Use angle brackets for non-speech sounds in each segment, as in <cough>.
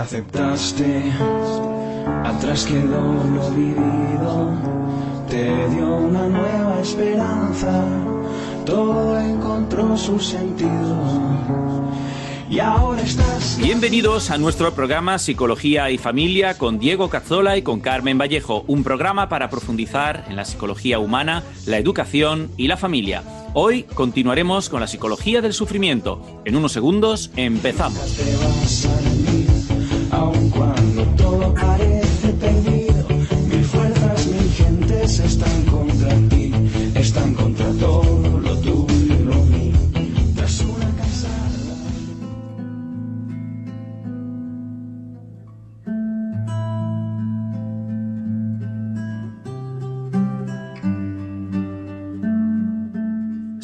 Aceptaste, atrás quedó lo vivido te dio una nueva esperanza, todo encontró su sentido. Y ahora estás... Bienvenidos a nuestro programa Psicología y Familia con Diego Cazzola y con Carmen Vallejo, un programa para profundizar en la psicología humana, la educación y la familia. Hoy continuaremos con la psicología del sufrimiento. En unos segundos empezamos.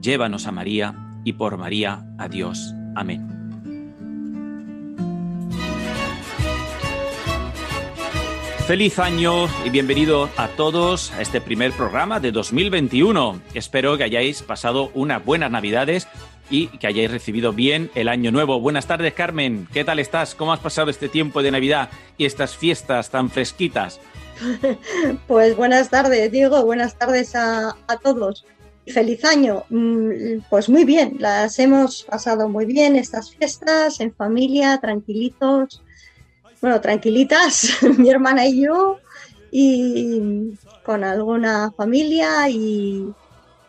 llévanos a María y por María a Dios. Amén. Feliz año y bienvenido a todos a este primer programa de 2021. Espero que hayáis pasado unas buenas navidades y que hayáis recibido bien el año nuevo. Buenas tardes, Carmen. ¿Qué tal estás? ¿Cómo has pasado este tiempo de Navidad y estas fiestas tan fresquitas? <laughs> Pues buenas tardes, Diego. Buenas tardes a, todos. Feliz año. Mm, pues muy bien, las hemos pasado muy bien estas fiestas en familia, tranquilitos bueno, tranquilitas, <laughs> mi hermana y yo, y con alguna familia y,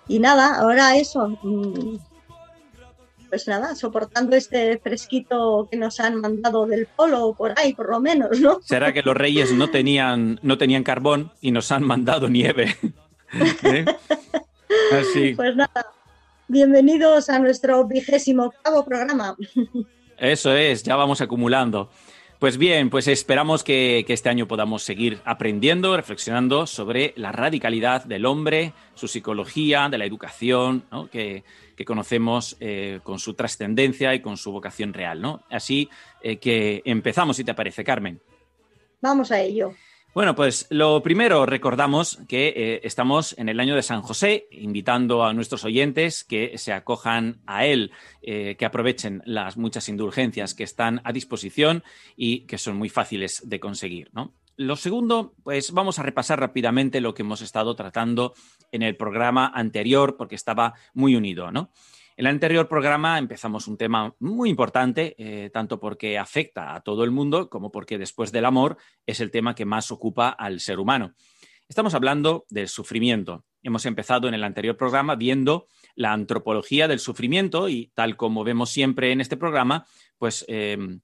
nada, ahora eso, mm, pues nada, soportando este fresquito que nos han mandado del polo por ahí, por lo menos, ¿no? Será que los reyes no tenían, no tenían carbón y nos han mandado nieve. <laughs> ¿Eh? Así. Pues nada, bienvenidos a nuestro vigésimo octavo programa. Eso es, ya vamos acumulando. Pues bien, pues esperamos que, este año podamos seguir aprendiendo, reflexionando sobre la radicalidad del hombre, su psicología, de la educación, que, conocemos eh, con su trascendencia y con su vocación real. ¿no? Así eh, que empezamos, si te parece, Carmen. Vamos a ello. Bueno, pues lo primero recordamos que eh, estamos en el año de San José, invitando a nuestros oyentes que se acojan a él, eh, que aprovechen las muchas indulgencias que están a disposición y que son muy fáciles de conseguir. Lo segundo, pues vamos a repasar rápidamente lo que hemos estado tratando en el programa anterior, porque estaba muy unido, ¿no? En el anterior programa empezamos un tema muy importante, eh, tanto porque afecta a todo el mundo como porque después del amor es el tema que más ocupa al ser humano. Estamos hablando del sufrimiento. Hemos empezado en el anterior programa viendo la antropología del sufrimiento y tal como vemos siempre en este programa, pues em,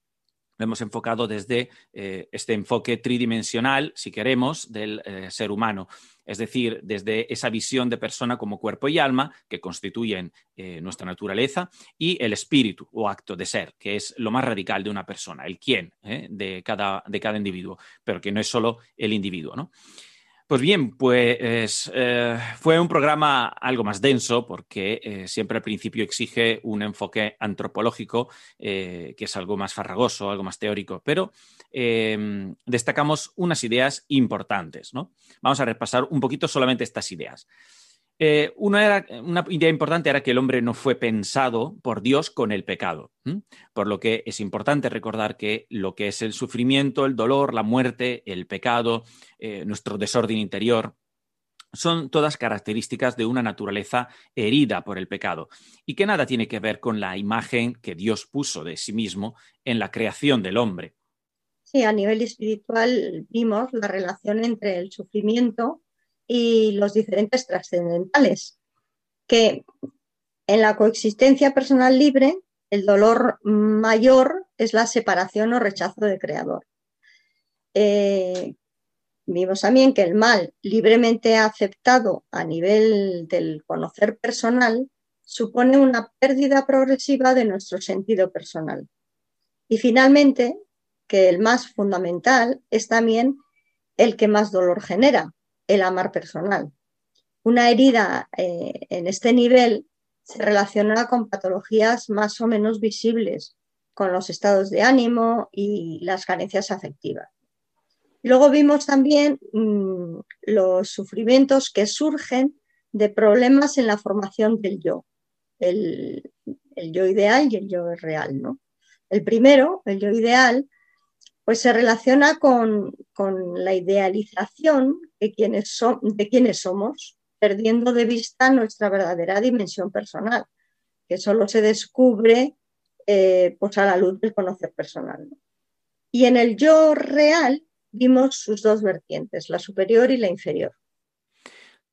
lo hemos enfocado desde eh, este enfoque tridimensional, si queremos, del eh, ser humano es decir, desde esa visión de persona como cuerpo y alma que constituyen eh, nuestra naturaleza y el espíritu o acto de ser, que es lo más radical de una persona, el quién de, cada, de cada individuo, pero que no es solo el individuo. ¿no? Pues bien, pues eh, fue un programa algo más denso porque eh, siempre al principio exige un enfoque antropológico, eh, que es algo más farragoso, algo más teórico, pero destacamos unas ideas importantes. ¿no? Vamos a repasar un poquito solamente estas ideas. Eh, una, idea importante era que el hombre no fue pensado por Dios con el pecado, por lo que es importante recordar que lo que es el sufrimiento, el dolor, la muerte, el pecado, eh, nuestro desorden interior, son todas características de una naturaleza herida por el pecado y que nada tiene que ver con la imagen que Dios puso de sí mismo en la creación del hombre. Sí, a nivel espiritual vimos la relación entre el sufrimiento y los diferentes trascendentales, que en la coexistencia personal libre el dolor mayor es la separación o rechazo del creador. Eh, Vimos también que el mal libremente aceptado a nivel del conocer personal supone una pérdida progresiva de nuestro sentido personal. Y finalmente, que el más fundamental es también el que más dolor genera, el amar personal. Una herida eh, en este nivel se relaciona con patologías más o menos visibles, con los estados de ánimo y las carencias afectivas. Luego vimos también mmm, los sufrimientos que surgen de problemas en la formación del yo, el, el, yo ideal y el yo real. ¿no? El primero, el yo ideal, pues se relaciona con, con la idealización de quienes, de quienes somos, perdiendo de vista nuestra verdadera dimensión personal, que solo se descubre eh, pues a la luz del conocer personal. Y en el yo real vimos sus dos vertientes, la superior y la inferior.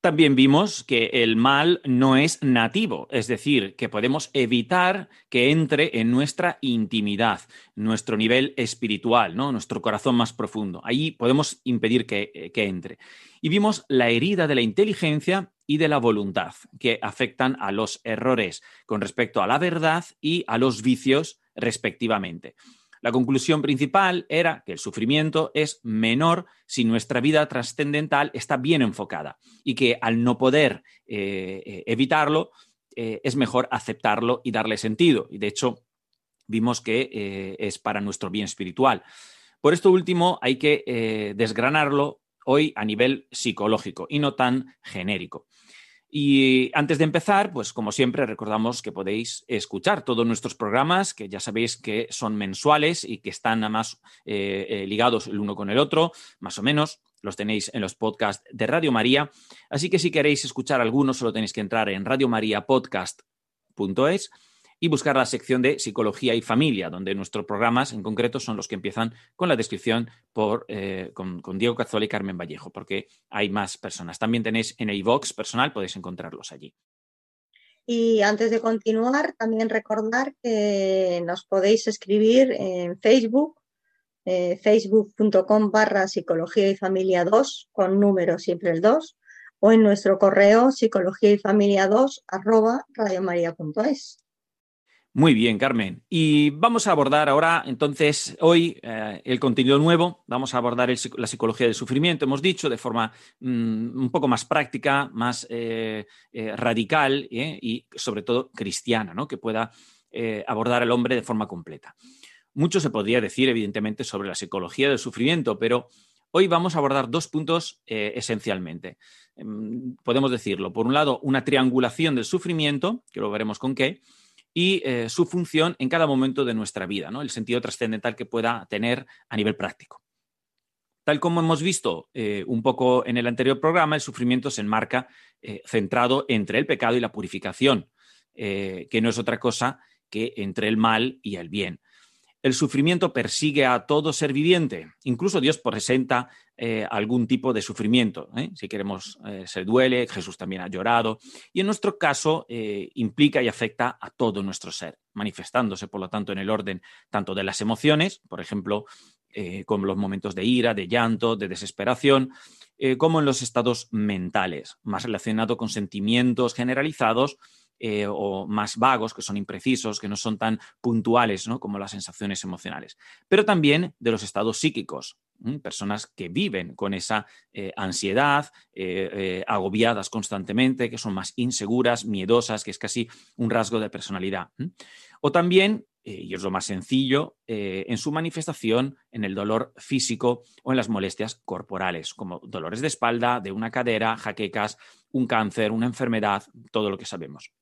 También vimos que el mal no es nativo, es decir, que podemos evitar que entre en nuestra intimidad, nuestro nivel espiritual, ¿no? nuestro corazón más profundo. Ahí podemos impedir que, que entre. Y vimos la herida de la inteligencia y de la voluntad, que afectan a los errores con respecto a la verdad y a los vicios respectivamente. La conclusión principal era que el sufrimiento es menor si nuestra vida trascendental está bien enfocada y que al no poder eh, eh, evitarlo, eh, es mejor aceptarlo y darle sentido. Y de hecho, vimos que es para nuestro bien espiritual. Por esto último, hay que desgranarlo hoy a nivel psicológico y no tan genérico. Y antes de empezar, pues como siempre, recordamos que podéis escuchar todos nuestros programas, que ya sabéis que son mensuales y que están además eh, eh, ligados el uno con el otro, más o menos. Los tenéis en los podcasts de Radio María. Así que si queréis escuchar algunos, solo tenéis que entrar en radiomariapodcast.es y buscar la sección de Psicología y Familia, donde nuestros programas en concreto son los que empiezan con la descripción por, eh, con, Diego Cazzola y Carmen Vallejo, porque hay más personas. También tenéis en iVox personal, podéis encontrarlos allí. Y antes de continuar, también recordar que nos podéis escribir en Facebook, eh, facebook.com barra psicología y familia 2, con número siempre el 2, o en nuestro correo psicología y familia 2 arroba radiomaria.es. Muy bien, Carmen. Y vamos a abordar ahora, entonces, hoy eh, el contenido nuevo. Vamos a abordar la psicología del sufrimiento, hemos dicho, de forma mmm, un poco más práctica, más eh, eh, radical y, sobre todo, cristiana, ¿no? que pueda abordar al hombre de forma completa. Mucho se podría decir, evidentemente, sobre la psicología del sufrimiento, pero hoy vamos a abordar dos puntos esencialmente. podemos decirlo. Por un lado, una triangulación del sufrimiento, que lo veremos con qué y eh, su función en cada momento de nuestra vida, ¿no? el sentido trascendental que pueda tener a nivel práctico. Tal como hemos visto eh, un poco en el anterior programa, el sufrimiento se enmarca eh, centrado entre el pecado y la purificación, que no es otra cosa que entre el mal y el bien. El sufrimiento persigue a todo ser viviente. Incluso Dios presenta eh, algún tipo de sufrimiento. ¿eh? Si queremos, eh, se duele, Jesús también ha llorado. Y en nuestro caso implica y afecta a todo nuestro ser, manifestándose, por lo tanto, en el orden tanto de las emociones, por ejemplo, como los momentos de ira, de llanto, de desesperación, como en los estados mentales, más relacionado con sentimientos generalizados eh, o más vagos, que son imprecisos, que no son tan puntuales ¿no? como las sensaciones emocionales, pero también de los estados psíquicos, personas que viven con esa eh, ansiedad, eh, agobiadas constantemente, que son más inseguras, miedosas, que es casi un rasgo de personalidad. O también y es lo más sencillo, en su manifestación en el dolor físico o en las molestias corporales, como dolores de espalda, de una cadera, jaquecas, un cáncer, una enfermedad, todo lo que sabemos.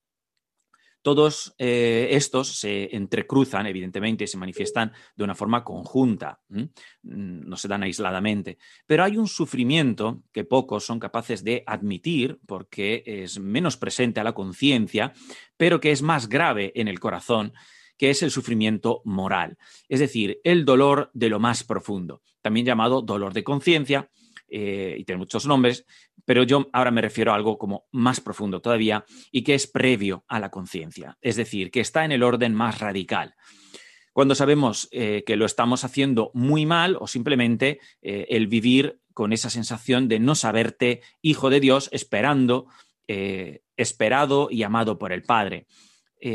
Todos eh, estos se entrecruzan, evidentemente, y se manifiestan de una forma conjunta, mm, no se dan aisladamente, pero hay un sufrimiento que pocos son capaces de admitir porque es menos presente a la conciencia, pero que es más grave en el corazón que es el sufrimiento moral, es decir, el dolor de lo más profundo, también llamado dolor de conciencia, eh, y tiene muchos nombres, pero yo ahora me refiero a algo como más profundo todavía y que es previo a la conciencia, es decir, que está en el orden más radical. Cuando sabemos eh, que lo estamos haciendo muy mal o simplemente eh, el vivir con esa sensación de no saberte hijo de Dios esperando, esperado y amado por el Padre.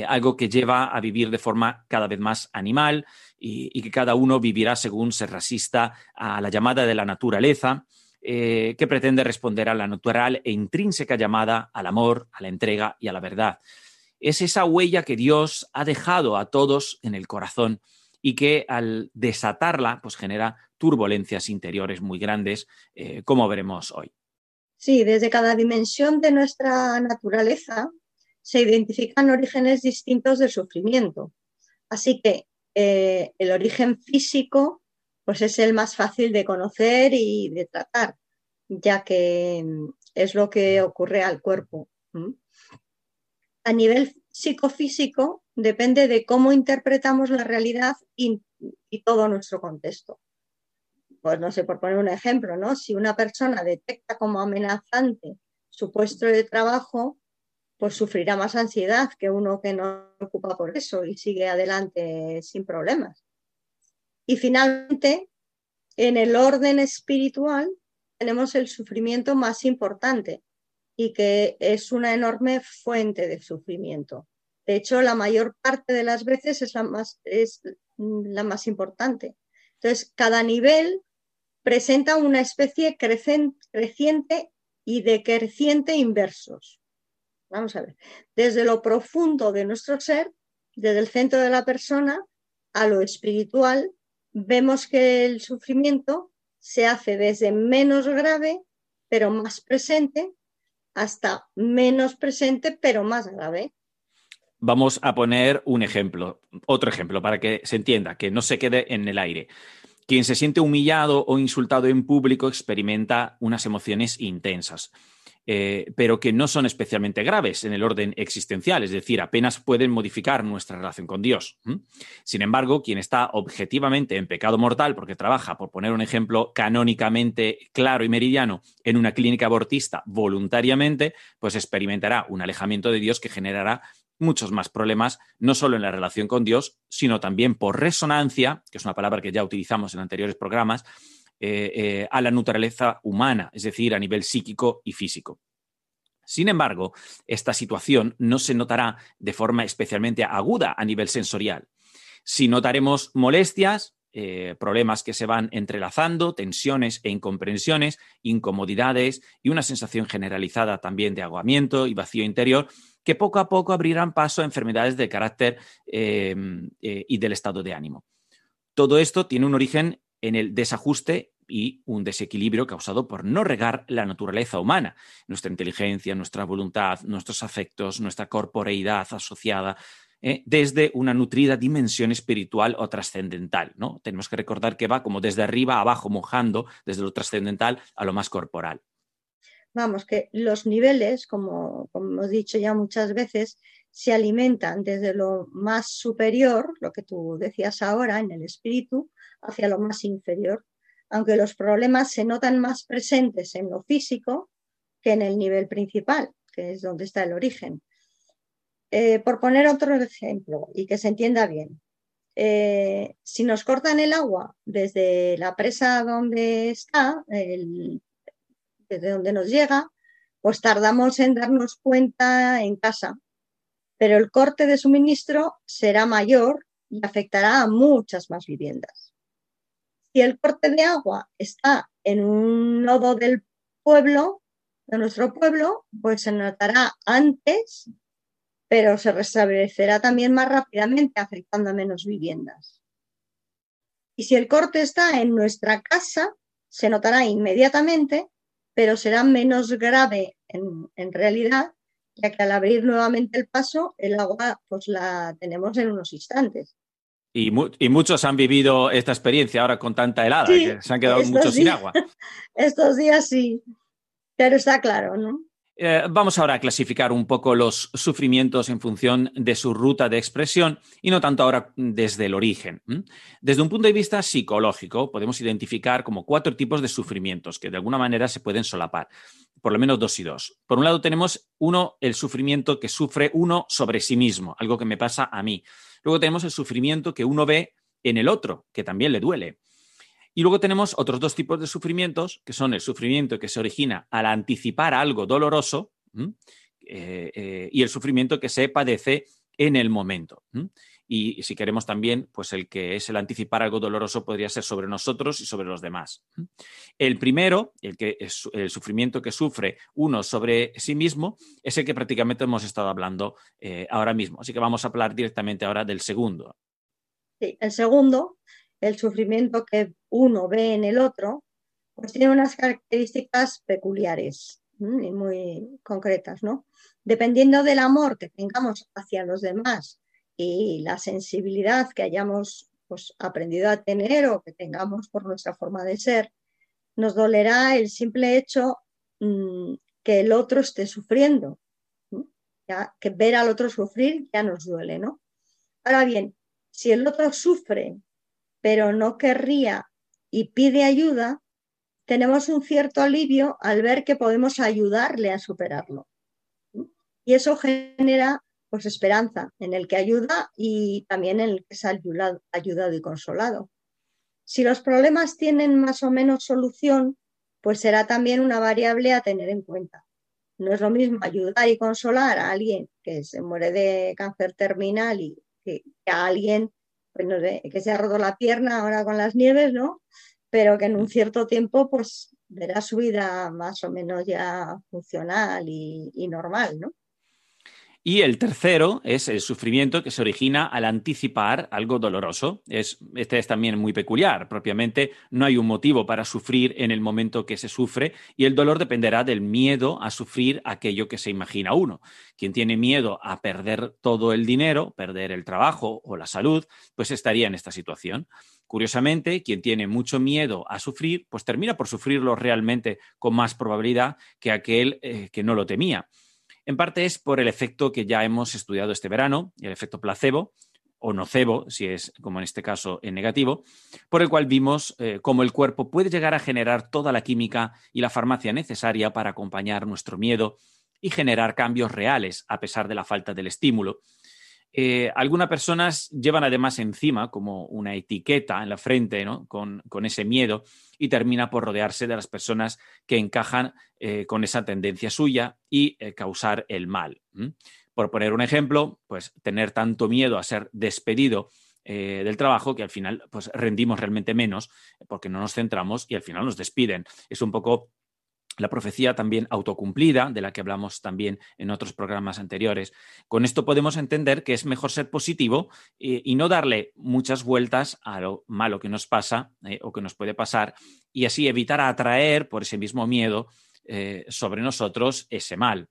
algo que lleva a vivir de forma cada vez más animal y, que cada uno vivirá según se resista a la llamada de la naturaleza eh, que pretende responder a la natural e intrínseca llamada al amor, a la entrega y a la verdad. Es esa huella que Dios ha dejado a todos en el corazón y que al desatarla pues genera turbulencias interiores muy grandes, eh, como veremos hoy. Sí, desde cada dimensión de nuestra naturaleza se identifican orígenes distintos del sufrimiento. Así que eh, el origen físico pues es el más fácil de conocer y de tratar, ya que es lo que ocurre al cuerpo. A nivel psicofísico depende de cómo interpretamos la realidad y, todo nuestro contexto. Pues no sé, por poner un ejemplo, ¿no? Si una persona detecta como amenazante su puesto de trabajo, pues sufrirá más ansiedad que uno que no ocupa por eso y sigue adelante sin problemas. Y finalmente, en el orden espiritual tenemos el sufrimiento más importante y que es una enorme fuente de sufrimiento. De hecho, la mayor parte de las veces es la más, es la más importante. Entonces, cada nivel presenta una especie creciente y decreciente inversos. Vamos a ver, desde lo profundo de nuestro ser, desde el centro de la persona, a lo espiritual, vemos que el sufrimiento se hace desde menos grave, pero más presente, hasta menos presente, pero más grave. Vamos a poner un ejemplo, otro ejemplo, para que se entienda, que no se quede en el aire. Quien se siente humillado o insultado en público experimenta unas emociones intensas. Eh, pero que no son especialmente graves en el orden existencial, es decir, apenas pueden modificar nuestra relación con Dios. Sin embargo, quien está objetivamente en pecado mortal, porque trabaja, por poner un ejemplo canónicamente claro y meridiano, en una clínica abortista voluntariamente, pues experimentará un alejamiento de Dios que generará muchos más problemas, no solo en la relación con Dios, sino también por resonancia, que es una palabra que ya utilizamos en anteriores programas, eh, eh, a la naturaleza humana, es decir, a nivel psíquico y físico. Sin embargo, esta situación no se notará de forma especialmente aguda a nivel sensorial. Si notaremos molestias, eh, problemas que se van entrelazando, tensiones e incomprensiones, incomodidades y una sensación generalizada también de aguamiento y vacío interior, que poco a poco abrirán paso a enfermedades de carácter y del estado de ánimo. Todo esto tiene un origen en el desajuste y un desequilibrio causado por no regar la naturaleza humana, nuestra inteligencia, nuestra voluntad, nuestros afectos, nuestra corporeidad asociada, eh, desde una nutrida dimensión espiritual o trascendental. ¿no? Tenemos que recordar que va como desde arriba a abajo, mojando desde lo trascendental a lo más corporal. Vamos, que los niveles, como, como hemos dicho ya muchas veces, se alimentan desde lo más superior, lo que tú decías ahora, en el espíritu, hacia lo más inferior, aunque los problemas se notan más presentes en lo físico que en el nivel principal, que es donde está el origen. Eh, por poner otro ejemplo y que se entienda bien, eh, si nos cortan el agua desde la presa donde está, desde donde nos llega, pues tardamos en darnos cuenta en casa, pero el corte de suministro será mayor y afectará a muchas más viviendas si el corte de agua está en un nodo del pueblo, de nuestro pueblo, pues se notará antes, pero se restablecerá también más rápidamente, afectando a menos viviendas. Y si el corte está en nuestra casa, se notará inmediatamente, pero será menos grave en, en realidad ya que al abrir nuevamente el paso, el agua pues la tenemos en unos instantes. Y, muchos han vivido esta experiencia ahora con tanta helada, que se han quedado muchos sin agua. <laughs> Estos días sí, pero está claro, ¿no? Eh, vamos ahora a clasificar un poco los sufrimientos en función de su ruta de expresión y no tanto ahora desde el origen. Desde un punto de vista psicológico, podemos identificar como cuatro tipos de sufrimientos que de alguna manera se pueden solapar, por lo menos dos y dos. Por un lado tenemos uno, el sufrimiento que sufre uno sobre sí mismo, algo que me pasa a mí. Luego tenemos el sufrimiento que uno ve en el otro, que también le duele. Y luego tenemos otros dos tipos de sufrimientos, que son el sufrimiento que se origina al anticipar algo doloroso eh, eh, y el sufrimiento que se padece en el momento. Y si queremos también, pues el que es el anticipar algo doloroso podría ser sobre nosotros y sobre los demás. El primero, el, que es el sufrimiento que sufre uno sobre sí mismo, es el que prácticamente hemos estado hablando eh, ahora mismo. Así que vamos a hablar directamente ahora del segundo. Sí, el segundo el sufrimiento que uno ve en el otro, pues tiene unas características peculiares y muy concretas, ¿no? Dependiendo del amor que tengamos hacia los demás y la sensibilidad que hayamos pues, aprendido a tener o que tengamos por nuestra forma de ser, nos dolerá el simple hecho mm, que el otro esté sufriendo. Ya, que ver al otro sufrir ya nos duele, ¿no? Ahora bien, si el otro sufre pero no querría y pide ayuda, tenemos un cierto alivio al ver que podemos ayudarle a superarlo. Y eso genera pues esperanza en el que ayuda y también en el que es ayudado, ayudado y consolado. Si los problemas tienen más o menos solución, pues será también una variable a tener en cuenta. No es lo mismo ayudar y consolar a alguien que se muere de cáncer terminal y que a alguien pues que se ha roto la pierna ahora con las nieves, ¿no? Pero que en un cierto tiempo, pues verá su vida más o menos ya funcional y, y normal, ¿no? Y el tercero es el sufrimiento que se origina al anticipar algo doloroso. Es, este es también muy peculiar. Propiamente no hay un motivo para sufrir en el momento que se sufre y el dolor dependerá del miedo a sufrir aquello que se imagina uno. Quien tiene miedo a perder todo el dinero, perder el trabajo o la salud, pues estaría en esta situación. Curiosamente, quien tiene mucho miedo a sufrir, pues termina por sufrirlo realmente con más probabilidad que aquel eh, que no lo temía. En parte es por el efecto que ya hemos estudiado este verano, el efecto placebo o nocebo, si es como en este caso en negativo, por el cual vimos eh, cómo el cuerpo puede llegar a generar toda la química y la farmacia necesaria para acompañar nuestro miedo y generar cambios reales a pesar de la falta del estímulo. Eh, algunas personas llevan además encima como una etiqueta en la frente con, ese miedo y termina por rodearse de las personas que encajan eh, con esa tendencia suya y eh, causar el mal. Por poner un ejemplo, pues tener tanto miedo a ser despedido del trabajo que al final pues rendimos realmente menos porque no nos centramos y al final nos despiden. Es un poco la profecía también autocumplida, de la que hablamos también en otros programas anteriores. Con esto podemos entender que es mejor ser positivo eh, y no darle muchas vueltas a lo malo que nos pasa eh, o que nos puede pasar y así evitar atraer por ese mismo miedo eh, sobre nosotros ese mal.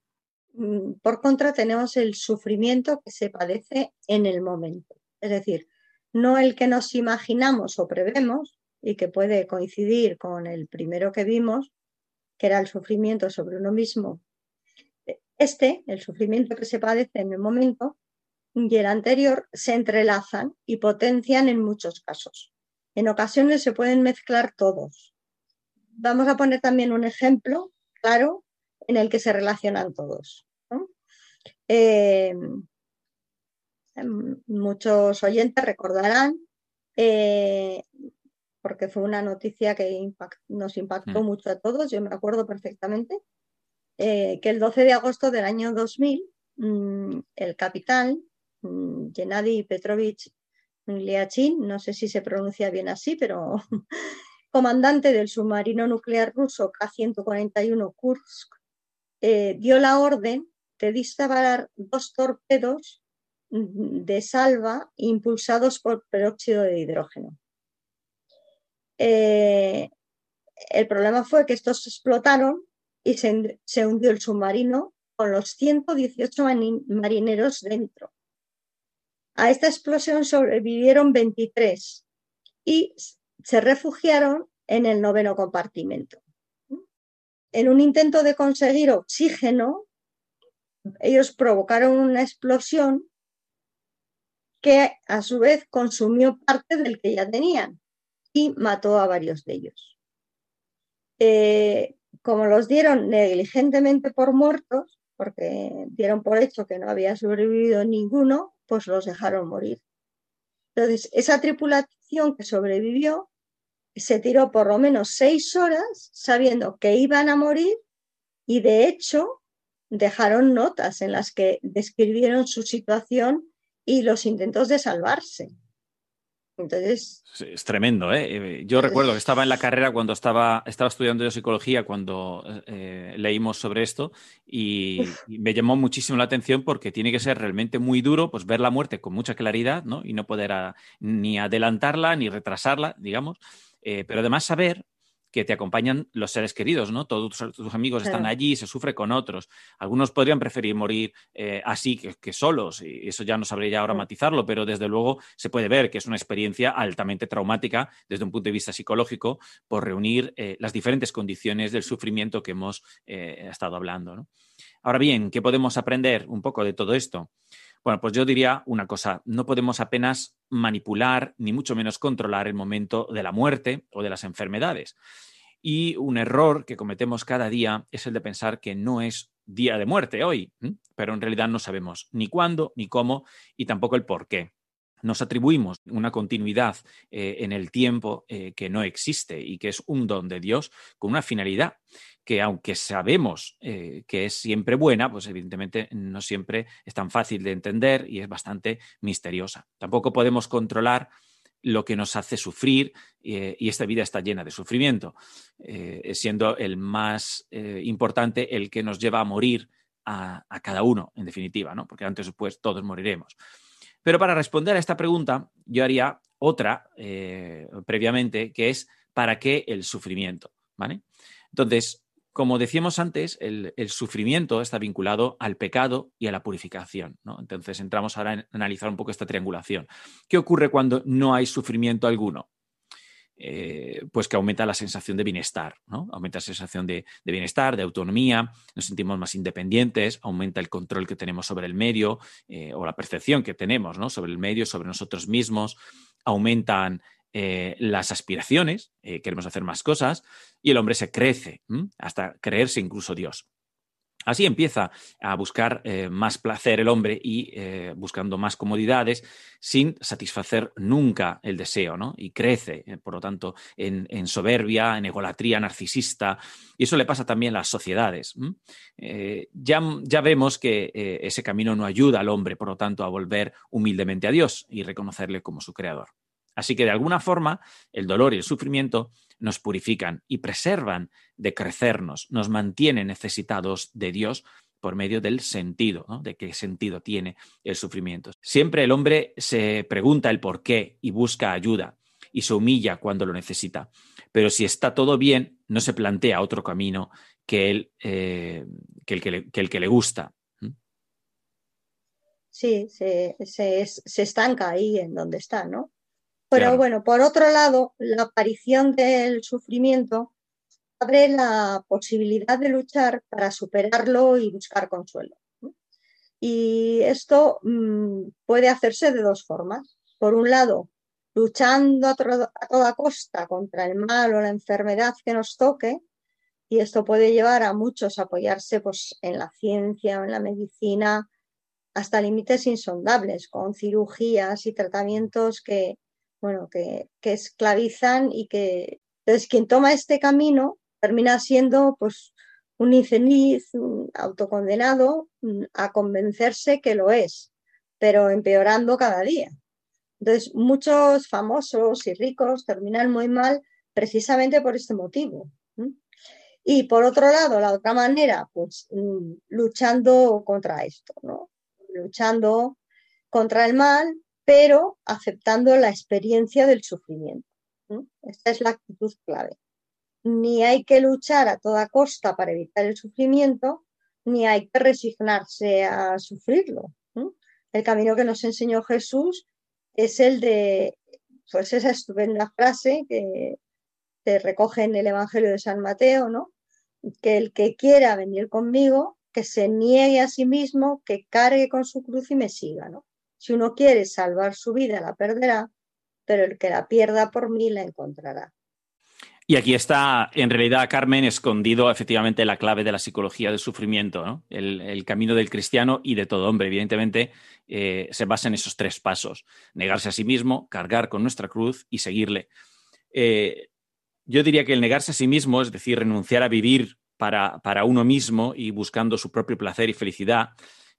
Mm, por contra, tenemos el sufrimiento que se padece en el momento, es decir, no el que nos imaginamos o prevemos y que puede coincidir con el primero que vimos, que era el sufrimiento sobre uno mismo. Este, el sufrimiento que se padece en el momento, y el anterior se entrelazan y potencian en muchos casos. En ocasiones se pueden mezclar todos. Vamos a poner también un ejemplo claro en el que se relacionan todos. Eh, muchos oyentes recordarán eh, porque fue una noticia que nos impactó mm. mucho a todos, yo me acuerdo perfectamente, eh, que el 12 de agosto del año 2000, mm, el capitán mm, Gennady Petrovich Liachin, no sé si se pronuncia bien así, pero <laughs> comandante del submarino nuclear ruso K-141 Kursk, eh, dio la orden de disparar dos torpedos de salva impulsados por peróxido de hidrógeno. Eh, el problema fue que estos explotaron y se, hundió el submarino con los 118 marineros dentro. A esta explosión sobrevivieron 23 y se refugiaron en el noveno compartimento. En un intento de conseguir oxígeno, ellos provocaron una explosión que a su vez consumió parte del que ya tenían y mató a varios de ellos. Eh, como los dieron negligentemente por muertos, porque dieron por hecho que no había sobrevivido ninguno, pues los dejaron morir. Entonces, esa tripulación que sobrevivió se tiró por lo menos seis horas sabiendo que iban a morir y de hecho dejaron notas en las que describieron su situación y los intentos de salvarse. Entonces. es tremendo, ¿eh? ¿eh? Yo recuerdo que estaba en la carrera cuando estaba, estaba estudiando yo psicología cuando eh, leímos sobre esto y, me llamó muchísimo la atención porque tiene que ser realmente muy duro pues ver la muerte con mucha claridad ¿no? y no poder ni adelantarla ni retrasarla, digamos. Eh, pero además saber que te acompañan los seres queridos, ¿no? Todos tus, amigos están allí, se sufre con otros. Algunos podrían preferir morir eh, así que, solos, y eso ya no sabría ahora matizarlo, pero desde luego se puede ver que es una experiencia altamente traumática desde un punto de vista psicológico por reunir eh, las diferentes condiciones del sufrimiento que hemos eh, estado hablando. Ahora bien, ¿qué podemos aprender un poco de todo esto? Bueno, pues yo diría una cosa, no podemos apenas manipular ni mucho menos controlar el momento de la muerte o de las enfermedades. Y un error que cometemos cada día es el de pensar que no es día de muerte hoy, pero en realidad no sabemos ni cuándo, ni cómo y tampoco el por qué nos atribuimos una continuidad eh, en el tiempo eh, que no existe y que es un don de Dios con una finalidad que aunque sabemos eh, que es siempre buena, pues evidentemente no siempre es tan fácil de entender y es bastante misteriosa. Tampoco podemos controlar lo que nos hace sufrir y esta vida está llena de sufrimiento, siendo el más importante el que nos lleva a morir a, cada uno, en definitiva, ¿no? porque antes o después todos moriremos. Pero para responder a esta pregunta, yo haría otra previamente, que es ¿para qué el sufrimiento? ¿Vale? Entonces, como decíamos antes, el, sufrimiento está vinculado al pecado y a la purificación. Entonces entramos ahora a analizar un poco esta triangulación. ¿Qué ocurre cuando no hay sufrimiento alguno? Eh, pues que aumenta la sensación de bienestar, ¿no? Aumenta la sensación de, bienestar, de autonomía, nos sentimos más independientes, aumenta el control que tenemos sobre el medio eh, o la percepción que tenemos sobre el medio, sobre nosotros mismos, aumentan eh, las aspiraciones, queremos hacer más cosas, y el hombre se crece hasta creerse incluso Dios. Así empieza a buscar eh, más placer el hombre y buscando más comodidades sin satisfacer nunca el deseo, ¿no? Y crece, por lo tanto, en, soberbia, en egolatría narcisista, y eso le pasa también a las sociedades. ya, ya, vemos que ese camino no ayuda al hombre, por lo tanto, a volver humildemente a Dios y reconocerle como su creador. Así que de alguna forma el dolor y el sufrimiento nos purifican y preservan de crecernos, nos mantienen necesitados de Dios por medio del sentido, de qué sentido tiene el sufrimiento. Siempre el hombre se pregunta el por qué y busca ayuda y se humilla cuando lo necesita. Pero si está todo bien, no se plantea otro camino que el, eh, que, le, gusta. Sí, se, se estanca ahí en donde está, ¿no? Pero bueno, por otro lado, la aparición del sufrimiento abre la posibilidad de luchar para superarlo y buscar consuelo. Y esto mm, puede hacerse de dos formas. Por un lado, luchando a, toda costa contra el mal o la enfermedad que nos toque, y esto puede llevar a muchos a apoyarse pues, en la ciencia o en la medicina hasta límites insondables, con cirugías y tratamientos que, bueno, que, esclavizan y que entonces quien toma este camino termina siendo pues un infeliz, un autocondenado mm, a convencerse que lo es, pero empeorando cada día. Entonces, muchos famosos y ricos terminan muy mal precisamente por este motivo. Y por otro lado, la otra manera, pues mm, luchando contra esto, ¿no? Luchando contra el mal, pero aceptando la experiencia del sufrimiento. Esta es la actitud clave. Ni hay que luchar a toda costa para evitar el sufrimiento, ni hay que resignarse a sufrirlo. El camino que nos enseñó Jesús es el de, pues esa estupenda frase que se recoge en el Evangelio de San Mateo, ¿no? Que el que quiera venir conmigo, que se niegue a sí mismo, que cargue con su cruz y me siga, ¿no? Si uno quiere salvar su vida, la perderá, pero el que la pierda por mí la encontrará. Y aquí está, en realidad, Carmen, escondido efectivamente la clave de la psicología del sufrimiento, ¿no? el, camino del cristiano y de todo hombre. Evidentemente, eh, se basa en esos tres pasos: negarse a sí mismo, cargar con nuestra cruz y seguirle. Eh, yo diría que el negarse a sí mismo, es decir, renunciar a vivir para, uno mismo y buscando su propio placer y felicidad,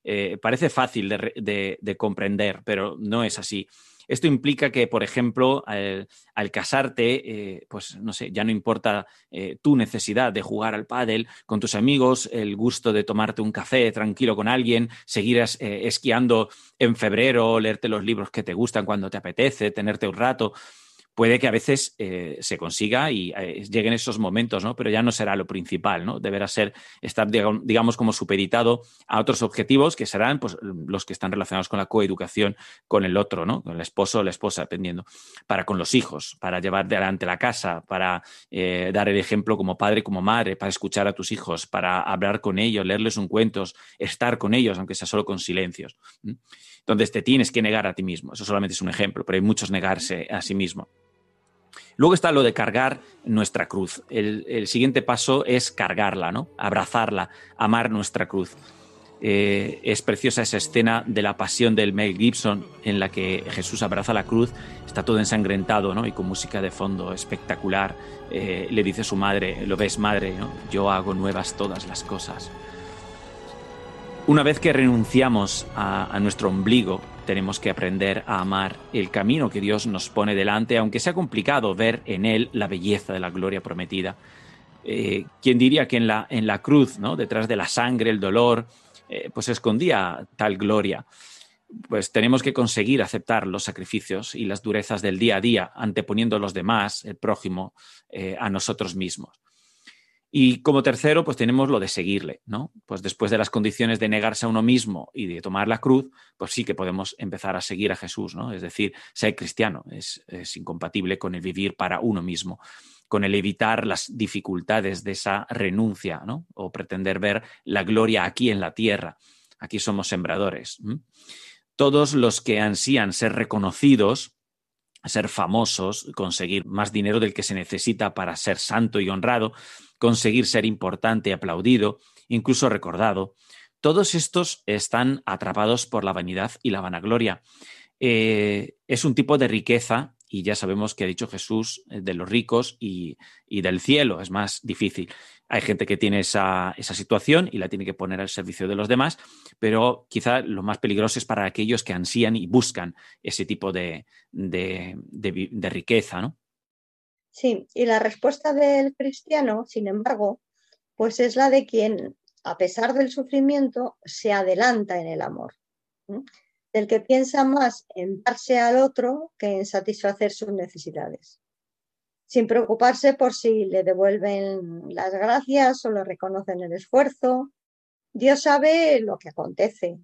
eh, parece fácil de comprender, pero no es así. Esto implica que, por ejemplo, al, casarte, eh, pues no sé, ya no importa eh, tu necesidad de jugar al pádel con tus amigos, el gusto de tomarte un café tranquilo con alguien, seguir esquiando en febrero, leerte los libros que te gustan cuando te apetece, tenerte un rato puede que a veces eh, se consiga y eh, lleguen esos momentos, ¿no? Pero ya no será lo principal, ¿no? Deberá ser estar, digamos, como supeditado a otros objetivos que serán pues, los que están relacionados con la coeducación con el otro, ¿no? Con el esposo o la esposa, dependiendo. Para con los hijos, para llevar adelante la casa, para eh, dar el ejemplo como padre, como madre, para escuchar a tus hijos, para hablar con ellos, leerles un cuento, estar con ellos, aunque sea solo con silencios. Entonces te tienes que negar a ti mismo. Eso solamente es un ejemplo, pero hay muchos negarse a sí mismo. Luego está lo de cargar nuestra cruz. El, siguiente paso es cargarla, ¿no? Abrazarla, amar nuestra cruz. Eh, es preciosa esa escena de la pasión del Mel Gibson en la que Jesús abraza la cruz, está todo ensangrentado ¿no? y con música de fondo espectacular. Eh, le dice su madre, lo ves madre, yo hago nuevas todas las cosas. Una vez que renunciamos a nuestro ombligo, tenemos que aprender a amar el camino que Dios nos pone delante, aunque sea complicado ver en él la belleza de la gloria prometida. Eh, ¿Quién diría que en la, en la cruz, ¿no? detrás de la sangre, el dolor, eh, pues escondía tal gloria? Pues tenemos que conseguir aceptar los sacrificios y las durezas del día a día, anteponiendo a los demás, el prójimo, eh, a nosotros mismos. Y como tercero, pues tenemos lo de seguirle, ¿no? Pues después de las condiciones de negarse a uno mismo y de tomar la cruz, pues sí que podemos empezar a seguir a Jesús, ¿no? Es decir, ser cristiano es, incompatible con el vivir para uno mismo, con el evitar las dificultades de esa renuncia, ¿no? O pretender ver la gloria aquí en la tierra. Aquí somos sembradores. Todos los que ansían ser reconocidos, ser famosos, conseguir más dinero del que se necesita para ser santo y honrado, conseguir ser importante, aplaudido, incluso recordado. Todos estos están atrapados por la vanidad y la vanagloria. Eh, es un tipo de riqueza, y ya sabemos que ha dicho Jesús, eh, de los ricos y, del cielo, es más difícil. Hay gente que tiene esa, situación y la tiene que poner al servicio de los demás, pero quizá lo más peligroso es para aquellos que ansían y buscan ese tipo de, de riqueza, ¿no? Sí, y la respuesta del cristiano, sin embargo, pues es la de quien, a pesar del sufrimiento, se adelanta en el amor, del que piensa más en darse al otro que en satisfacer sus necesidades, sin preocuparse por si le devuelven las gracias o le reconocen el esfuerzo. Dios sabe lo que acontece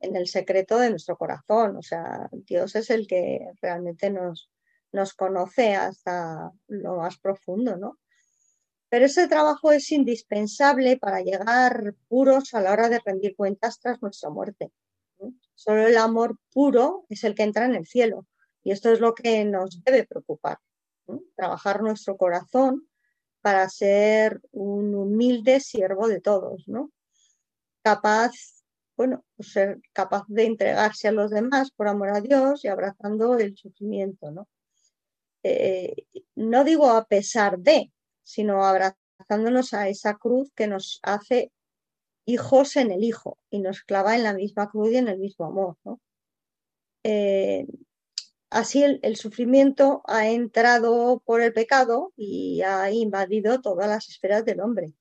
en el secreto de nuestro corazón, o sea, Dios es el que realmente nos, nos conoce hasta lo más profundo, ¿no? Pero ese trabajo es indispensable para llegar puros a la hora de rendir cuentas tras nuestra muerte. Solo el amor puro es el que entra en el cielo y esto es lo que nos debe preocupar. Trabajar nuestro corazón para ser un humilde siervo de todos, ¿no? Capaz, bueno, pues ser capaz de entregarse a los demás por amor a Dios y abrazando el sufrimiento, ¿no? Eh, no digo a pesar de, sino abrazándonos a esa cruz que nos hace hijos en el Hijo y nos clava en la misma cruz y en el mismo amor. Eh, así el, sufrimiento ha entrado por el pecado y ha invadido todas las esferas del hombre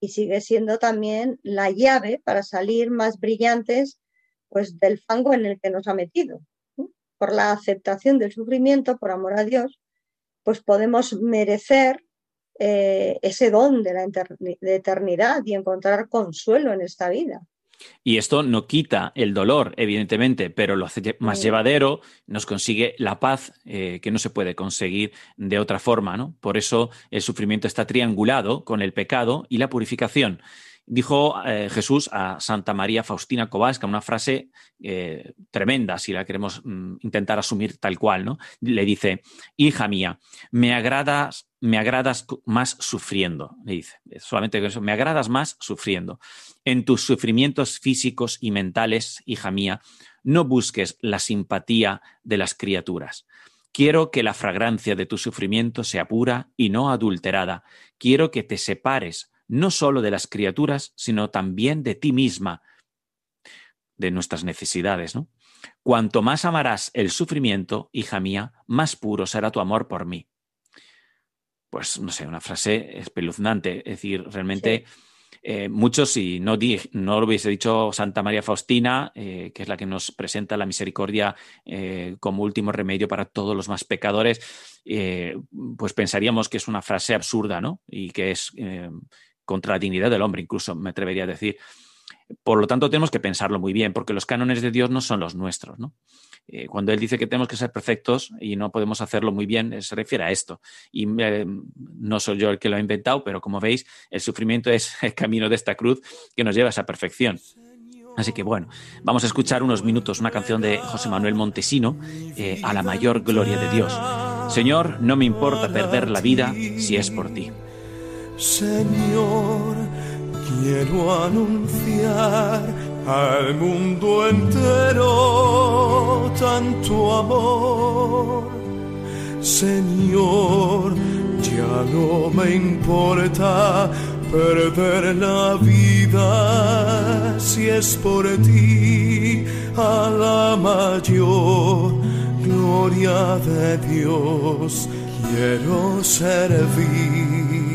y sigue siendo también la llave para salir más brillantes pues, del fango en el que nos ha metido. Por la aceptación del sufrimiento, por amor a Dios, pues podemos merecer eh, ese don de la de eternidad y encontrar consuelo en esta vida. Y esto no quita el dolor, evidentemente, pero lo hace más llevadero, nos consigue la paz eh, que no se puede conseguir de otra forma. ¿no? Por eso el sufrimiento está triangulado con el pecado y la purificación. Dijo eh, Jesús a Santa María Faustina Kowalska una frase eh, tremenda, si la queremos mm, intentar asumir tal cual, ¿no? Le dice, hija mía, me agradas, me agradas más sufriendo, le dice, solamente eso, me agradas más sufriendo. En tus sufrimientos físicos y mentales, hija mía, no busques la simpatía de las criaturas. Quiero que la fragancia de tu sufrimiento sea pura y no adulterada. Quiero que te separes no solo de las criaturas, sino también de ti misma, de nuestras necesidades, ¿no? Cuanto más amarás el sufrimiento, hija mía, más puro será tu amor por mí. Pues no sé, una frase espeluznante, es decir, realmente eh, muchos, si no, no, lo hubiese dicho Santa María Faustina, eh, que es la que nos presenta la misericordia eh, como último remedio para todos los más pecadores, pues pensaríamos que es una frase absurda, ¿no? Y que es contra la dignidad del hombre, incluso me atrevería a decir. Por lo tanto, tenemos que pensarlo muy bien, porque los cánones de Dios no son los nuestros. Eh, cuando Él dice que tenemos que ser perfectos y no podemos hacerlo muy bien, eh, se refiere a esto. Y eh, no soy yo el que lo ha inventado, pero como veis, el sufrimiento es <laughs> el camino de esta cruz que nos lleva a esa perfección. Así que bueno, vamos a escuchar unos minutos una canción de José Manuel Montesino, a la mayor gloria de Dios. Señor, no me importa perder la vida si es por ti. Señor, quiero anunciar al mundo entero tanto amor. Señor, ya no me importa perder la vida si es por ti a la mayor gloria de Dios quiero servir.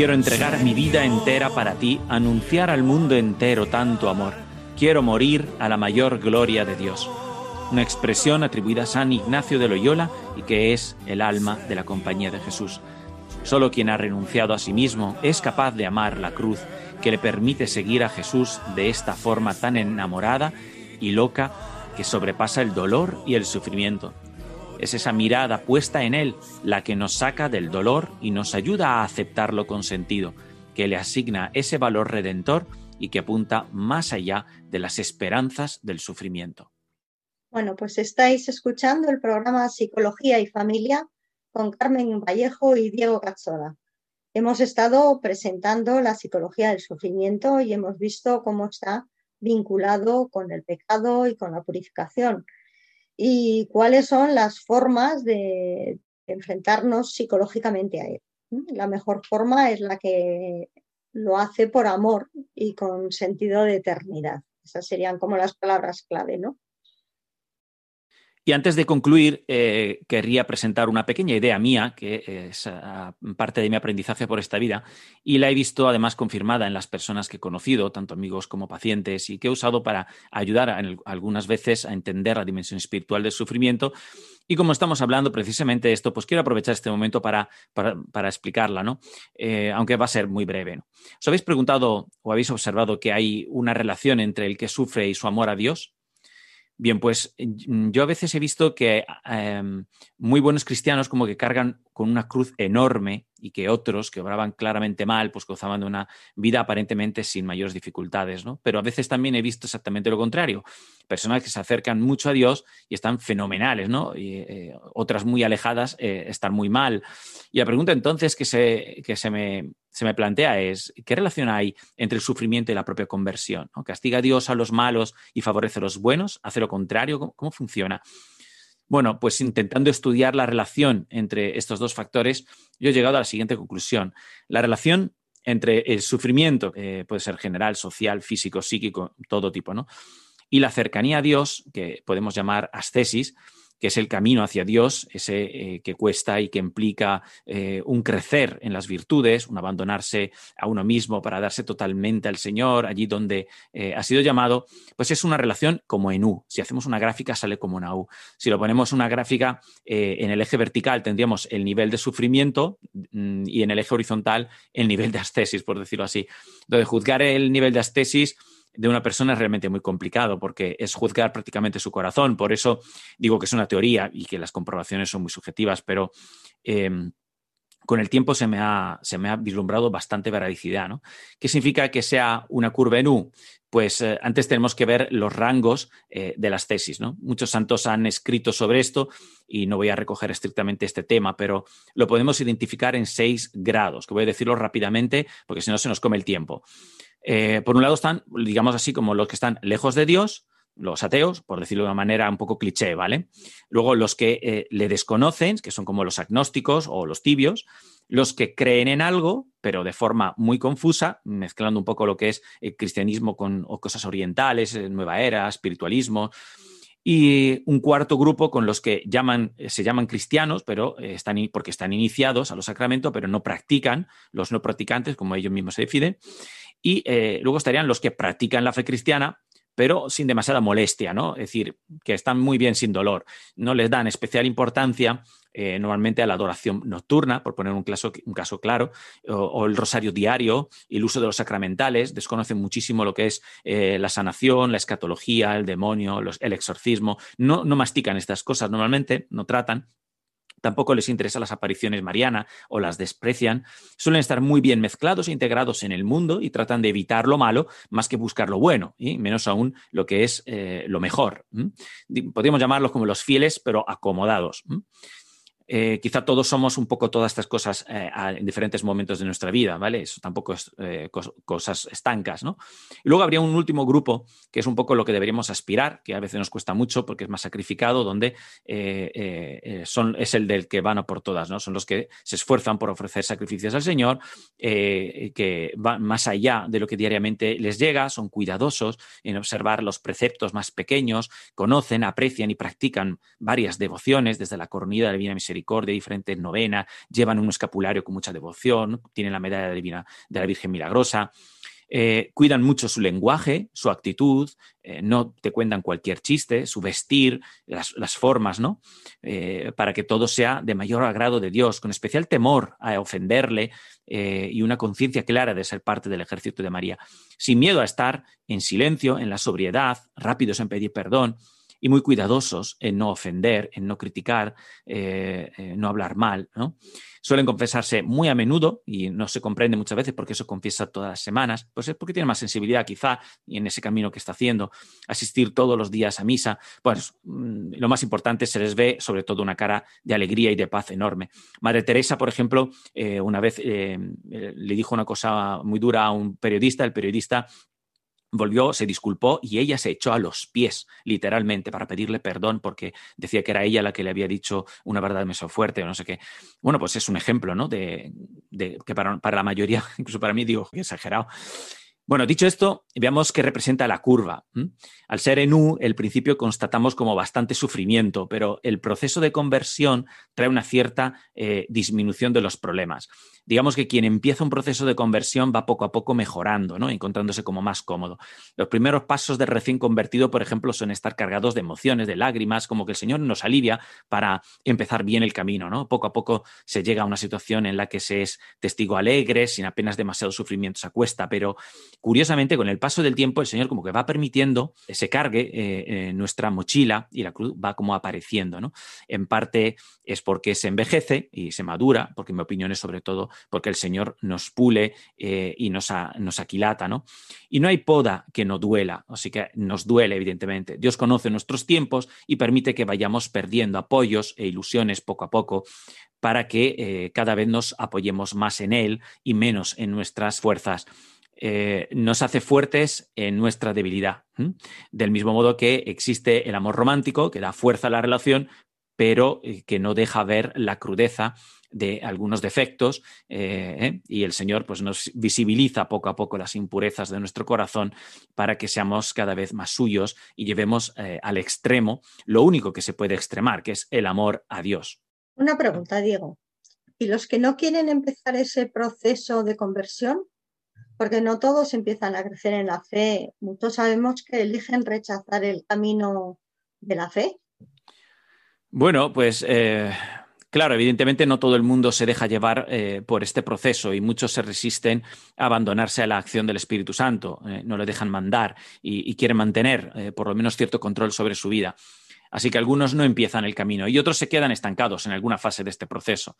Quiero entregar mi vida entera para ti, anunciar al mundo entero tanto amor. Quiero morir a la mayor gloria de Dios. Una expresión atribuida a San Ignacio de Loyola y que es el alma de la compañía de Jesús. Solo quien ha renunciado a sí mismo es capaz de amar la cruz que le permite seguir a Jesús de esta forma tan enamorada y loca que sobrepasa el dolor y el sufrimiento. Es esa mirada puesta en Él la que nos saca del dolor y nos ayuda a aceptarlo con sentido, que le asigna ese valor redentor y que apunta más allá de las esperanzas del sufrimiento. Bueno, pues estáis escuchando el programa Psicología y Familia con Carmen Vallejo y Diego Cazzola. Hemos estado presentando la psicología del sufrimiento y hemos visto cómo está vinculado con el pecado y con la purificación y cuáles son las formas de enfrentarnos psicológicamente a él. La mejor forma es la que lo hace por amor y con sentido de eternidad. Esas serían como las palabras clave, ¿no? Y antes de concluir, eh, querría presentar una pequeña idea mía, que es uh, parte de mi aprendizaje por esta vida, y la he visto además confirmada en las personas que he conocido, tanto amigos como pacientes, y que he usado para ayudar a, algunas veces a entender la dimensión espiritual del sufrimiento. Y como estamos hablando precisamente de esto, pues quiero aprovechar este momento para, para, explicarla, ¿no? Eh, aunque va a ser muy breve. ¿Os habéis preguntado o habéis observado que hay una relación entre el que sufre y su amor a Dios? Bien, pues yo a veces he visto que eh, muy buenos cristianos como que cargan con una cruz enorme y que otros que obraban claramente mal, pues gozaban de una vida aparentemente sin mayores dificultades, ¿no? Pero a veces también he visto exactamente lo contrario. Personas que se acercan mucho a Dios y están fenomenales, ¿no? Y eh, otras muy alejadas eh, están muy mal. Y la pregunta entonces que se, que se, me, se me plantea es, ¿qué relación hay entre el sufrimiento y la propia conversión? ¿Castiga a Dios a los malos y favorece a los buenos? ¿Hace lo contrario? ¿Cómo, cómo funciona? Bueno, pues intentando estudiar la relación entre estos dos factores, yo he llegado a la siguiente conclusión. La relación entre el sufrimiento, eh, puede ser general, social, físico, psíquico, todo tipo, ¿no? Y la cercanía a Dios, que podemos llamar ascesis, que es el camino hacia Dios, ese eh, que cuesta y que implica eh, un crecer en las virtudes, un abandonarse a uno mismo para darse totalmente al Señor, allí donde eh, ha sido llamado, pues es una relación como en U. Si hacemos una gráfica sale como una U. Si lo ponemos una gráfica en el eje vertical tendríamos el nivel de sufrimiento mm, y en el eje horizontal el nivel de ascesis, por decirlo así. Entonces, juzgar el nivel de ascesis de una persona es realmente muy complicado porque es juzgar prácticamente su corazón. Por eso digo que es una teoría y que las comprobaciones son muy subjetivas, pero em, con el tiempo se me, ha, se me ha vislumbrado bastante veracidad. ¿no? ¿Qué significa que sea una curva en U? Pues eh, antes tenemos que ver los rangos eh, de las tesis. ¿no? Muchos santos han escrito sobre esto y no voy a recoger estrictamente este tema, pero lo podemos identificar en seis grados, que voy a decirlo rápidamente porque si no se nos come el tiempo. Eh, por un lado están, digamos así, como los que están lejos de Dios, los ateos, por decirlo de una manera un poco cliché, ¿vale? Luego los que eh, le desconocen, que son como los agnósticos o los tibios, los que creen en algo, pero de forma muy confusa, mezclando un poco lo que es el cristianismo con cosas orientales, eh, nueva era, espiritualismo, y un cuarto grupo con los que llaman, se llaman cristianos, pero están, porque están iniciados a los sacramentos, pero no practican, los no practicantes, como ellos mismos se definen, y eh, luego estarían los que practican la fe cristiana, pero sin demasiada molestia, ¿no? Es decir, que están muy bien sin dolor. No les dan especial importancia eh, normalmente a la adoración nocturna, por poner un caso, un caso claro, o, el rosario diario, el uso de los sacramentales, desconocen muchísimo lo que es eh, la sanación, la escatología, el demonio, el exorcismo. No, no mastican estas cosas normalmente, no tratan, Tampoco les interesan las apariciones mariana o las desprecian. Suelen estar muy bien mezclados e integrados en el mundo y tratan de evitar lo malo más que buscar lo bueno, y menos aún lo que es eh, lo mejor. Podríamos llamarlos como los fieles, pero acomodados. Eh, quizá todos somos un poco todas estas cosas eh, en diferentes momentos de nuestra vida, ¿vale? Eso tampoco es eh, cosas estancas, ¿no? Y luego habría un último grupo, que es un poco lo que deberíamos aspirar, que a veces nos cuesta mucho porque es más sacrificado, donde es el del que van a por todas, ¿no? Son los que se esfuerzan por ofrecer sacrificios al Señor, que van más allá de lo que diariamente les llega, son cuidadosos en observar los preceptos más pequeños, conocen, aprecian y practican varias devociones, desde la coronilla de la Divina Misericordia, de diferentes novenas, llevan un escapulario con mucha devoción, tienen la medalla divina de la Virgen Milagrosa. Eh, cuidan mucho su lenguaje, su actitud, eh, no te cuentan cualquier chiste, su vestir, las, formas, ¿no? Eh, para que todo sea de mayor agrado de Dios, con especial temor a ofenderle y una conciencia clara de ser parte del ejército de María, sin miedo a estar en silencio, en la sobriedad, rápidos en pedir perdón, y muy cuidadosos en no ofender, en no criticar, eh, eh, no hablar mal. ¿no? Suelen confesarse muy a menudo y no se comprende muchas veces porque eso confiesa todas las semanas, pues es porque tiene más sensibilidad quizá y en ese camino que está haciendo, asistir todos los días a misa, pues mm, lo más importante se les ve sobre todo una cara de alegría y de paz enorme. Madre Teresa, por ejemplo, eh, una vez le dijo una cosa muy dura a un periodista, el periodista volvió, se disculpó y ella se echó a los pies, literalmente, para pedirle perdón porque decía que era ella la que le había dicho una verdad demasiado fuerte o no sé qué. Bueno, pues es un ejemplo, ¿no? De, que para, la mayoría, <laughs> incluso para mí, digo, exagerado. Bueno, dicho esto, veamos qué representa la curva. Al ser en U, el principio constatamos como bastante sufrimiento, pero el proceso de conversión trae una cierta eh, disminución de los problemas digamos que quien empieza un proceso de conversión va poco a poco mejorando, ¿no? encontrándose como más cómodo. Los primeros pasos de recién convertido, por ejemplo, son estar cargados de emociones, de lágrimas, como que el Señor nos alivia para empezar bien el camino. ¿no? Poco a poco se llega a una situación en la que se es testigo alegre, sin apenas demasiado sufrimiento se cuesta, pero curiosamente con el paso del tiempo el Señor como que va permitiendo que se cargue eh, eh, nuestra mochila y la cruz va como apareciendo. ¿no? En parte es porque se envejece y se madura, porque mi opinión es sobre todo porque el Señor nos pule eh, y nos, nos, aquilata, ¿no? Y no hay poda que no duela, así que nos duele, evidentemente. Dios conoce nuestros tiempos y permite que vayamos perdiendo apoyos e ilusiones poco a poco para que cada vez nos apoyemos más en Él y menos en nuestras fuerzas. Eh, nos hace fuertes en nuestra debilidad. Del mismo modo que existe el amor romántico, que da fuerza a la relación, pero que no deja ver la crudeza de algunos defectos eh, ¿eh? y el Señor pues, nos visibiliza poco a poco las impurezas de nuestro corazón para que seamos cada vez más suyos y llevemos eh, al extremo lo único que se puede extremar, que es el amor a Dios. Una pregunta, Diego. ¿Y los que no quieren empezar ese proceso de conversión? Porque no todos empiezan a crecer en la fe. Muchos sabemos que eligen rechazar el camino de la fe. Bueno, pues Claro, evidentemente no todo el mundo se deja llevar eh, por este proceso y muchos se resisten a abandonarse a la acción del Espíritu Santo, eh, no le dejan mandar y, quieren mantener eh, por lo menos cierto control sobre su vida. Así que algunos no empiezan el camino y otros se quedan estancados en alguna fase de este proceso.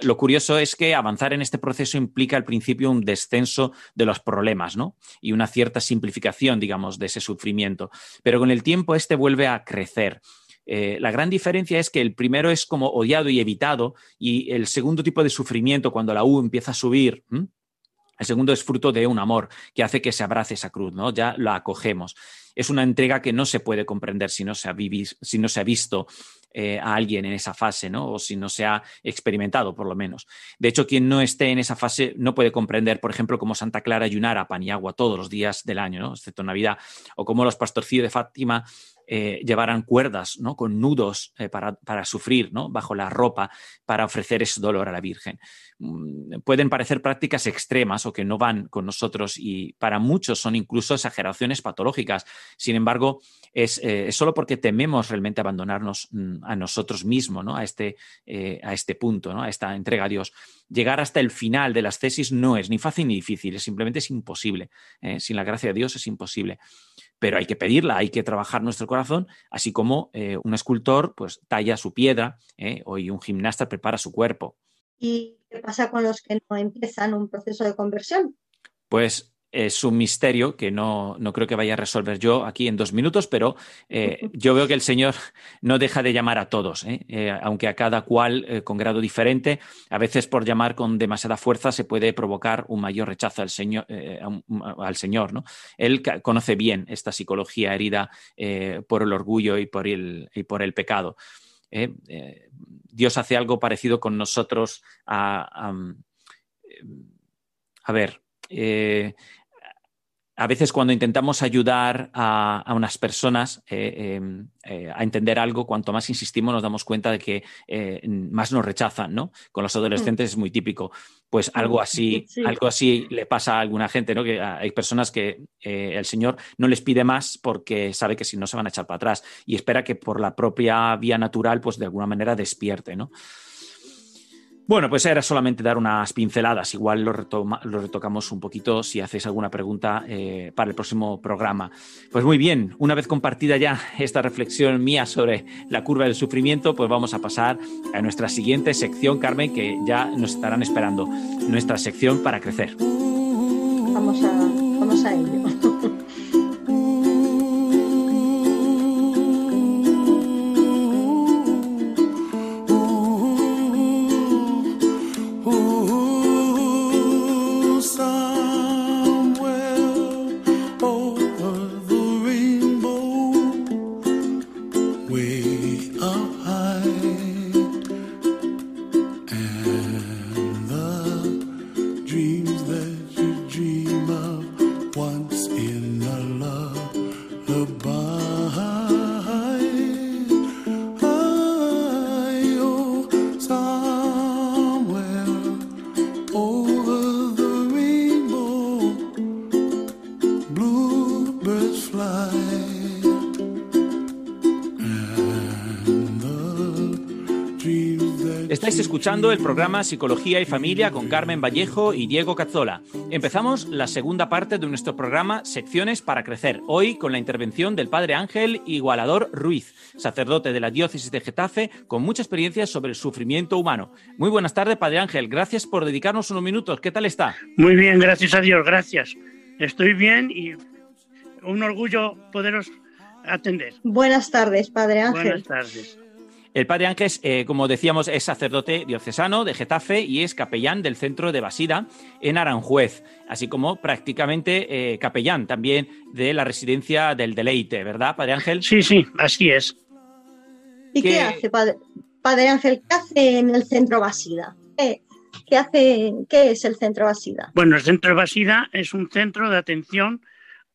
lo curioso es que avanzar en este proceso implica al principio un descenso de los problemas ¿no? y una cierta simplificación, digamos, de ese sufrimiento. Pero con el tiempo este vuelve a crecer eh, la gran diferencia es que el primero es como odiado y evitado y el segundo tipo de sufrimiento, cuando la U empieza a subir, el segundo es fruto de un amor que hace que se abrace esa cruz, ¿no? Ya la acogemos. Es una entrega que no se puede comprender si no se ha, si no se ha visto eh, a alguien en esa fase, ¿no? O si no se ha experimentado, por lo menos. De hecho, quien no esté en esa fase no puede comprender, por ejemplo, cómo Santa Clara ayunara pan y agua todos los días del año, ¿no? Excepto Navidad, o cómo los pastorcillos de Fátima eh, llevaran cuerdas ¿no? con nudos eh, para, sufrir ¿no? bajo la ropa para ofrecer ese dolor a la Virgen. Mm, pueden parecer prácticas extremas o que no van con nosotros y para muchos son incluso exageraciones patológicas. Sin embargo, es, eh, solo porque tememos realmente abandonarnos mm, a nosotros mismos, ¿no? a, este, a este punto, ¿no? a esta entrega a Dios. Llegar hasta el final de las tesis no es ni fácil ni difícil, simplemente es imposible. sin la gracia de Dios es imposible pero hay que pedirla, hay que trabajar nuestro corazón, así como eh, un escultor pues talla su piedra eh, o un gimnasta prepara su cuerpo. ¿Y qué pasa con los que no empiezan un proceso de conversión? Pues es un misterio que no, creo que vaya a resolver yo aquí en dos minutos, pero eh, <laughs> yo veo que el Señor no deja de llamar a todos, ¿eh? Eh, aunque a cada cual con grado diferente. A veces por llamar con demasiada fuerza se puede provocar un mayor rechazo al Señor. al señor ¿no? Él conoce bien esta psicología herida por el orgullo y por el, y por el pecado. Dios hace algo parecido con nosotros a, a, a ver, a veces cuando intentamos ayudar a, unas personas eh, em, eh, a entender algo, cuanto más insistimos nos damos cuenta de que eh, más nos rechazan, ¿no? Con los adolescentes es muy típico. Pues algo así, <laughs> algo así le pasa a alguna gente, ¿no? Que hay personas que el Señor no les pide más porque sabe que si no se van a echar para atrás y espera que por la propia vía natural, pues de alguna manera despierte, ¿no? Bueno, pues era solamente dar unas pinceladas. Igual lo, retocamos un poquito si hacéis alguna pregunta eh, para el próximo programa. Pues muy bien, una vez compartida ya esta reflexión mía sobre la curva del sufrimiento, pues vamos a pasar a nuestra siguiente sección, Carmen, que ya nos estarán esperando. Nuestra sección para crecer. Vamos a Estáis escuchando el programa Psicología y Familia con Carmen Vallejo y Diego Cazzola. Empezamos la segunda parte de nuestro programa Secciones para Crecer, hoy con la intervención del Padre Ángel Igualador Ruiz, sacerdote de la diócesis de Getafe, con mucha experiencia sobre el sufrimiento humano. Muy buenas tardes, Padre Ángel. Gracias por dedicarnos unos minutos. ¿Qué tal está? Muy bien, gracias a Dios, gracias. Estoy bien y un orgullo poderos atender. Buenas tardes, Padre Ángel. Buenas tardes. El padre Ángel, eh, como decíamos, es sacerdote diocesano de Getafe y es capellán del centro de Basida en Aranjuez, así como prácticamente eh, capellán también de la residencia del Deleite, ¿verdad, padre Ángel? Sí, sí, así es. ¿Y qué, ¿Qué- hace, padre, padre Ángel? ¿Qué hace en el centro Basida? ¿Qué, qué hace, ¿Qué es el centro Basida? Bueno, el centro de Basida es un centro de atención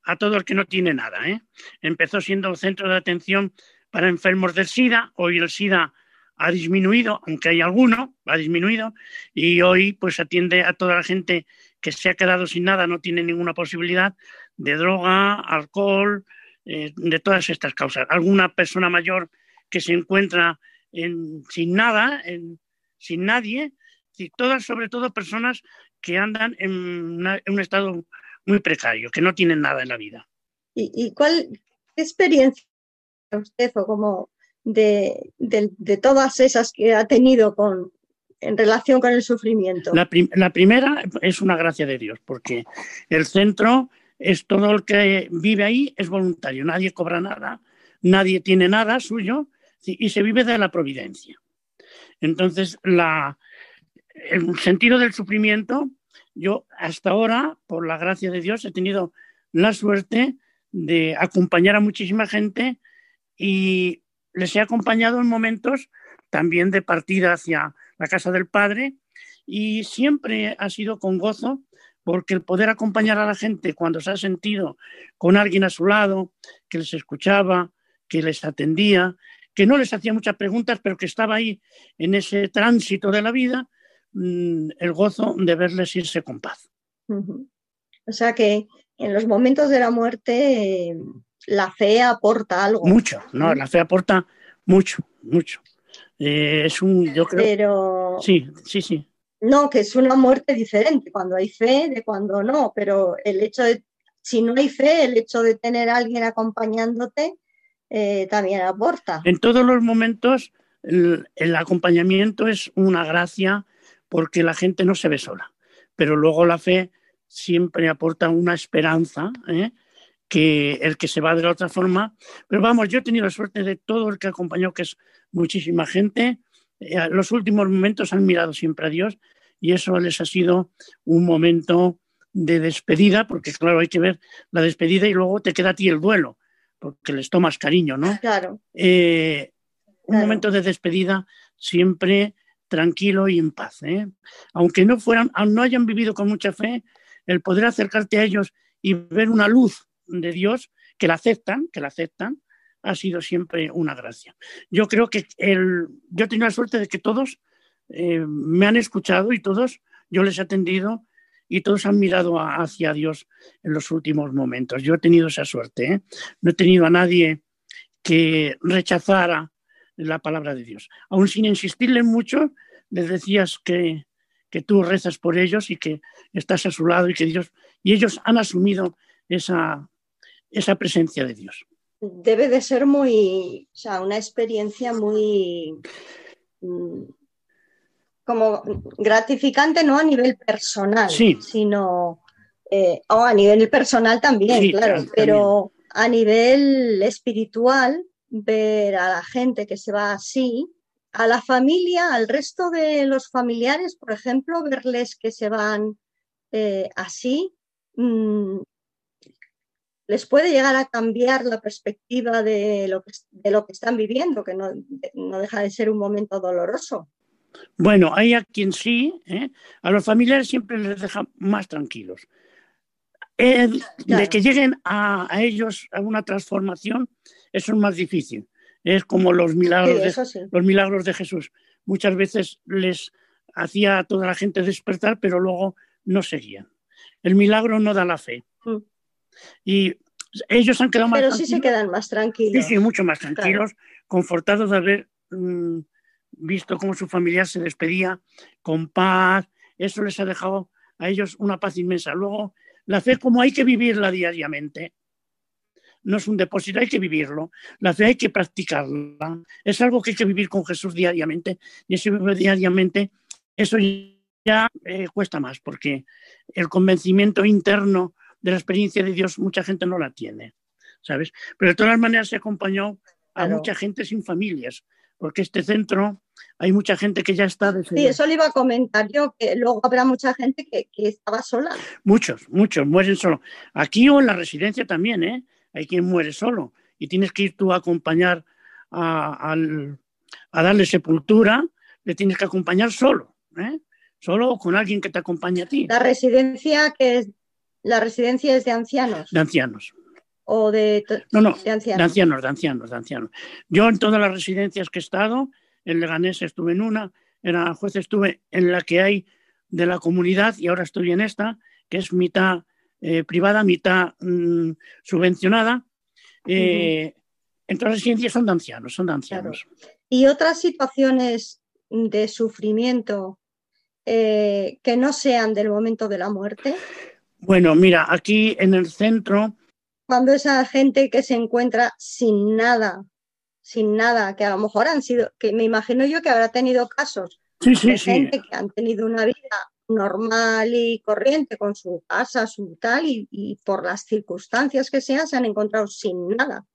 a todo el que no tiene nada. ¿eh? Empezó siendo un centro de atención para enfermos del SIDA, hoy el SIDA ha disminuido, aunque hay alguno, ha disminuido, y hoy pues atiende a toda la gente que se ha quedado sin nada, no tiene ninguna posibilidad de droga, alcohol, eh, de todas estas causas. Alguna persona mayor que se encuentra en- sin nada, sin nadie, y todas, sobre todo, personas que andan en, un estado muy precario, que no tienen nada en la vida. ¿Y, cuál experiencia usted o como de, de- todas esas que ha tenido con, en relación con el sufrimiento? La, prim- la primera es una gracia de Dios, porque el centro es todo el que vive ahí, es voluntario, nadie cobra nada, nadie tiene nada suyo y y se vive de la providencia. Entonces, la, el sentido del sufrimiento, yo hasta ahora, por la gracia de Dios, he tenido la suerte de acompañar a muchísima gente y les he acompañado en momentos también de partida hacia la casa del Padre y siempre ha sido con gozo porque el poder acompañar a la gente cuando se ha sentido con alguien a su lado, que les escuchaba, que les atendía, que no les hacía muchas preguntas, pero que estaba ahí en ese tránsito de la vida, mm, el gozo de verles irse con paz. O sea que en los momentos de la muerte la fe aporta algo, Mucho, ¿no? La fe aporta mucho, mucho. Eh, es un, yo creo, pero sí, sí, sí. no, que es una muerte diferente cuando hay fe de cuando no, pero el hecho de, si no hay fe, el hecho de tener a alguien acompañándote eh, también aporta. En todos los momentos el, el acompañamiento es una gracia porque la gente no se ve sola, pero luego la fe siempre aporta una esperanza, ¿eh? Que el que se va de la otra forma. Pero vamos, yo he tenido la suerte de todo el que ha acompañado, que es muchísima gente. Eh, los últimos momentos han mirado siempre a Dios y eso les ha sido un momento de despedida, porque claro, hay que ver la despedida y luego te queda a ti el duelo, porque les tomas cariño, ¿no? Claro, eh, un Claro. momento de despedida siempre tranquilo y en paz. ¿eh? Aunque no fueran, aun no hayan vivido con mucha fe, el poder acercarte a ellos y ver una luz de Dios que la aceptan, que la aceptan, ha sido siempre una gracia. Yo creo que el, yo he tenido la suerte de que todos eh, me han escuchado y todos yo les he atendido y todos han mirado hacia Dios en los últimos momentos. Yo he tenido esa suerte. ¿eh? No he tenido a nadie que rechazara la palabra de Dios. Aún sin insistirle mucho, les decías que, que tú rezas por ellos y que estás a su lado y que Dios y ellos han asumido esa, esa presencia de Dios. debe de ser muy, o sea, una experiencia muy mm, como gratificante, no a nivel personal, Sí. sino eh, o a nivel personal también, Sí, claro, también. pero a nivel espiritual, ver a la gente que se va así, a la familia, al resto de los familiares, por ejemplo, verles que se van eh, así, mm, les puede llegar a cambiar la perspectiva de lo que, de lo que están viviendo, que no, no deja de ser un momento doloroso. Bueno, hay a quien sí, ¿eh? a los familiares siempre les deja más tranquilos. Eh, De que lleguen a, a ellos a una transformación, eso es más difícil. Es como los Sí, milagros, de, sí. los milagros de Jesús. Muchas veces les hacía a toda la gente despertar, pero luego no seguían. El milagro no da la fe. Mm. Y ellos han quedado más Pero sí se quedan más Sí, tranquilos. sí, mucho más tranquilos, confortados de haber mm, visto cómo su familiar se despedía con paz. Eso les ha dejado a ellos una paz inmensa. Luego, la fe, como hay que vivirla diariamente, no es un depósito, hay que vivirlo. La fe hay que practicarla. Es algo que hay que vivir con Jesús diariamente. Y vivir diariamente, eso ya eh, cuesta más, porque el convencimiento interno de la experiencia de Dios, mucha gente no la tiene. ¿sabes? Pero de todas maneras se acompañó a Claro. mucha gente sin familias, porque este centro hay mucha gente que ya está desde Sí, eso le iba a comentar yo, que luego habrá mucha gente que, que estaba sola. muchos, muchos mueren solo. Aquí o en la residencia también, ¿eh? Hay quien muere solo y tienes que ir tú a acompañar a, al- a darle sepultura, le tienes que acompañar solo, ¿eh? Solo con alguien que te acompañe a ti, La residencia que es, la residencia es de ancianos de ancianos. o de, No, no, de de ancianos. ancianos, de ancianos, de ancianos. Yo en todas las residencias que he estado, en Leganés estuve en una, en Aranjuez estuve en la que hay de la comunidad y ahora estoy en esta, que es mitad eh, privada, mitad mm, subvencionada. Eh, En todas las residencias son de ancianos, son de ancianos. Y otras situaciones de sufrimiento eh, que no sean del momento de la muerte, Bueno, mira, aquí en el centro, cuando esa gente que se encuentra sin nada, sin nada, que a lo mejor han sido, que me imagino yo que habrá tenido casos sí, sí, de sí, gente que han tenido una vida normal y corriente con su casa, su tal, y, y por las circunstancias que sean se han encontrado sin nada.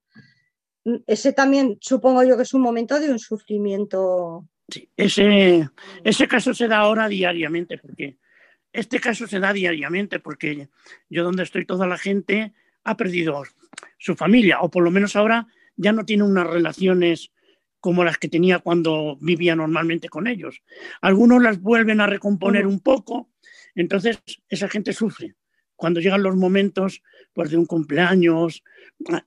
Mm, Ese también supongo yo que es un momento de un sufrimiento. Sí, ese, ese caso se da ahora diariamente, porque este caso se da diariamente, porque yo donde estoy toda la gente ha perdido su familia, o por lo menos ahora ya no tiene unas relaciones como las que tenía cuando vivía normalmente con ellos. Algunos las vuelven a recomponer un poco, entonces esa gente sufre. Cuando llegan los momentos pues, de un cumpleaños,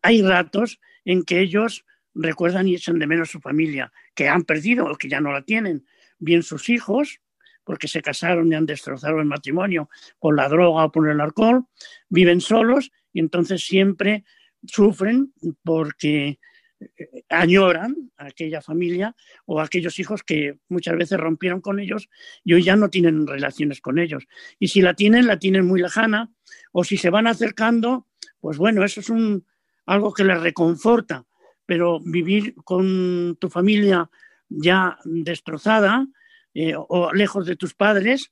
hay ratos en que ellos recuerdan y echan de menos su familia, que han perdido o que ya no la tienen, bien sus hijos, porque se casaron y han destrozado el matrimonio por la droga o por el alcohol, viven solos y entonces siempre sufren porque eh, añoran a aquella familia o a aquellos hijos que muchas veces rompieron con ellos y hoy ya no tienen relaciones con ellos. Y si la tienen, la tienen muy lejana o si se van acercando, pues bueno, eso es un, algo que les reconforta, pero vivir con tu familia ya destrozada eh, o lejos de tus padres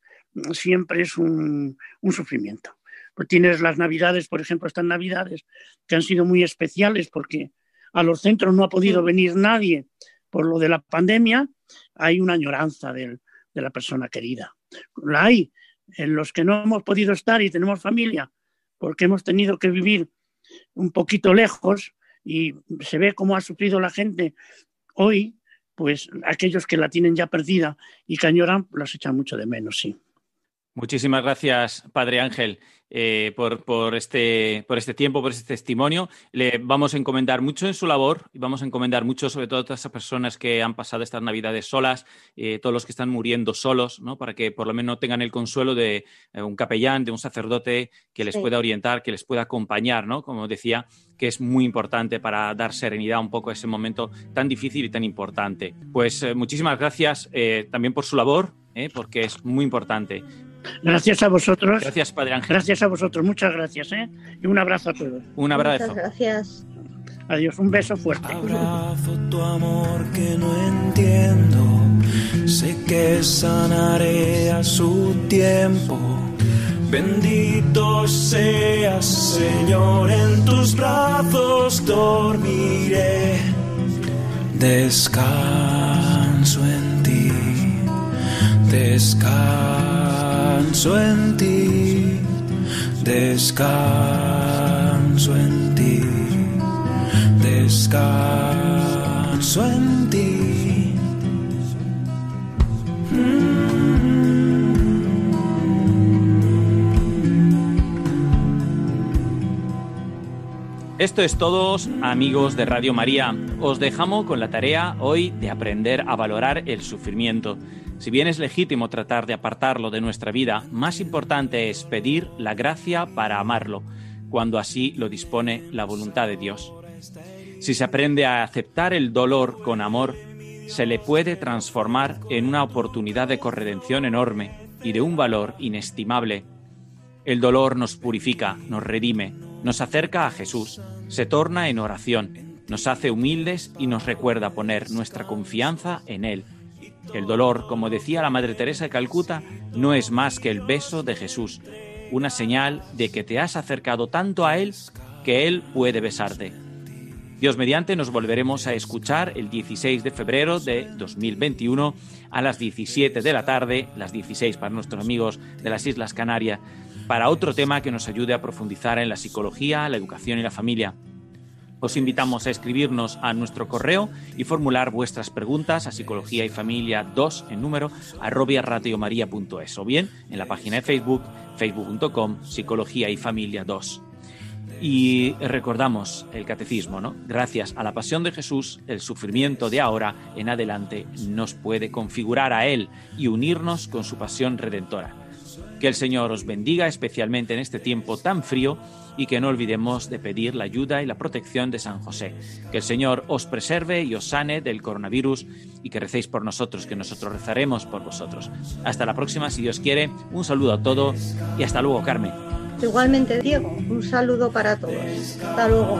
siempre es un, un sufrimiento. Pues tienes las navidades, por ejemplo, estas navidades que han sido muy especiales porque a los centros no ha podido venir nadie por lo de la pandemia, hay una añoranza del- de la persona querida. La hay en los que no hemos podido estar y tenemos familia porque hemos tenido que vivir un poquito lejos y se ve cómo ha sufrido la gente hoy, pues aquellos que la tienen ya perdida y que añoran, los echan mucho de menos, sí. Muchísimas gracias, Padre Ángel, eh, por, por este, por este tiempo, por este testimonio. Le vamos a encomendar mucho en su labor y vamos a encomendar mucho, sobre todo, a todas esas personas que han pasado estas Navidades solas, eh, todos los que están muriendo solos, ¿no? para que por lo menos tengan el consuelo de eh, un capellán, de un sacerdote que les Sí. pueda orientar, que les pueda acompañar, ¿no? como decía, que es muy importante para dar serenidad un poco a ese momento tan difícil y tan importante. Pues muchísimas gracias también por su labor, porque es muy importante. Gracias a vosotros. Gracias, Padre Ángel. Gracias a vosotros, muchas gracias, ¿eh? Y un abrazo a todos. Un abrazo. Muchas gracias. Adiós, un beso fuerte. Abrazo tu amor que no entiendo. Sé que sanaré a su tiempo. Bendito seas, Señor, en tus brazos dormiré. Descanso en ti. Descanso en ti. Descanso en ti descanso en ti. Esto es todo, amigos de Radio María. Os dejamos con la tarea hoy de aprender a valorar el sufrimiento. Si bien es legítimo tratar de apartarlo de nuestra vida, más importante es pedir la gracia para amarlo, cuando así lo dispone la voluntad de Dios. Si se aprende a aceptar el dolor con amor, se le puede transformar en una oportunidad de corredención enorme y de un valor inestimable. El dolor nos purifica, nos redime, nos acerca a Jesús, se torna en oración, nos hace humildes y nos recuerda poner nuestra confianza en Él. El dolor, como decía la Madre Teresa de Calcuta, no es más que el beso de Jesús, una señal de que te has acercado tanto a Él que Él puede besarte. Dios mediante nos volveremos a escuchar el 16 de febrero de 2021 a las 17 de la tarde, las 16 para nuestros amigos de las Islas Canarias, para otro tema que nos ayude a profundizar en la psicología, la educación y la familia. Os invitamos a escribirnos a nuestro correo y formular vuestras preguntas a psicología y familia 2 en número arrobia radiomaria.es o bien en la página de Facebook facebook.com psicología y familia 2. Y recordamos el catecismo, ¿no? Gracias a la pasión de Jesús, el sufrimiento de ahora en adelante nos puede configurar a Él y unirnos con su pasión redentora. Que el Señor os bendiga especialmente en este tiempo tan frío y que no olvidemos de pedir la ayuda y la protección de San José. Que el Señor os preserve y os sane del coronavirus y que recéis por nosotros, que nosotros rezaremos por vosotros. Hasta la próxima, si Dios quiere. Un saludo a todos y hasta luego, Carmen. Igualmente, Diego, un saludo para todos. Hasta luego.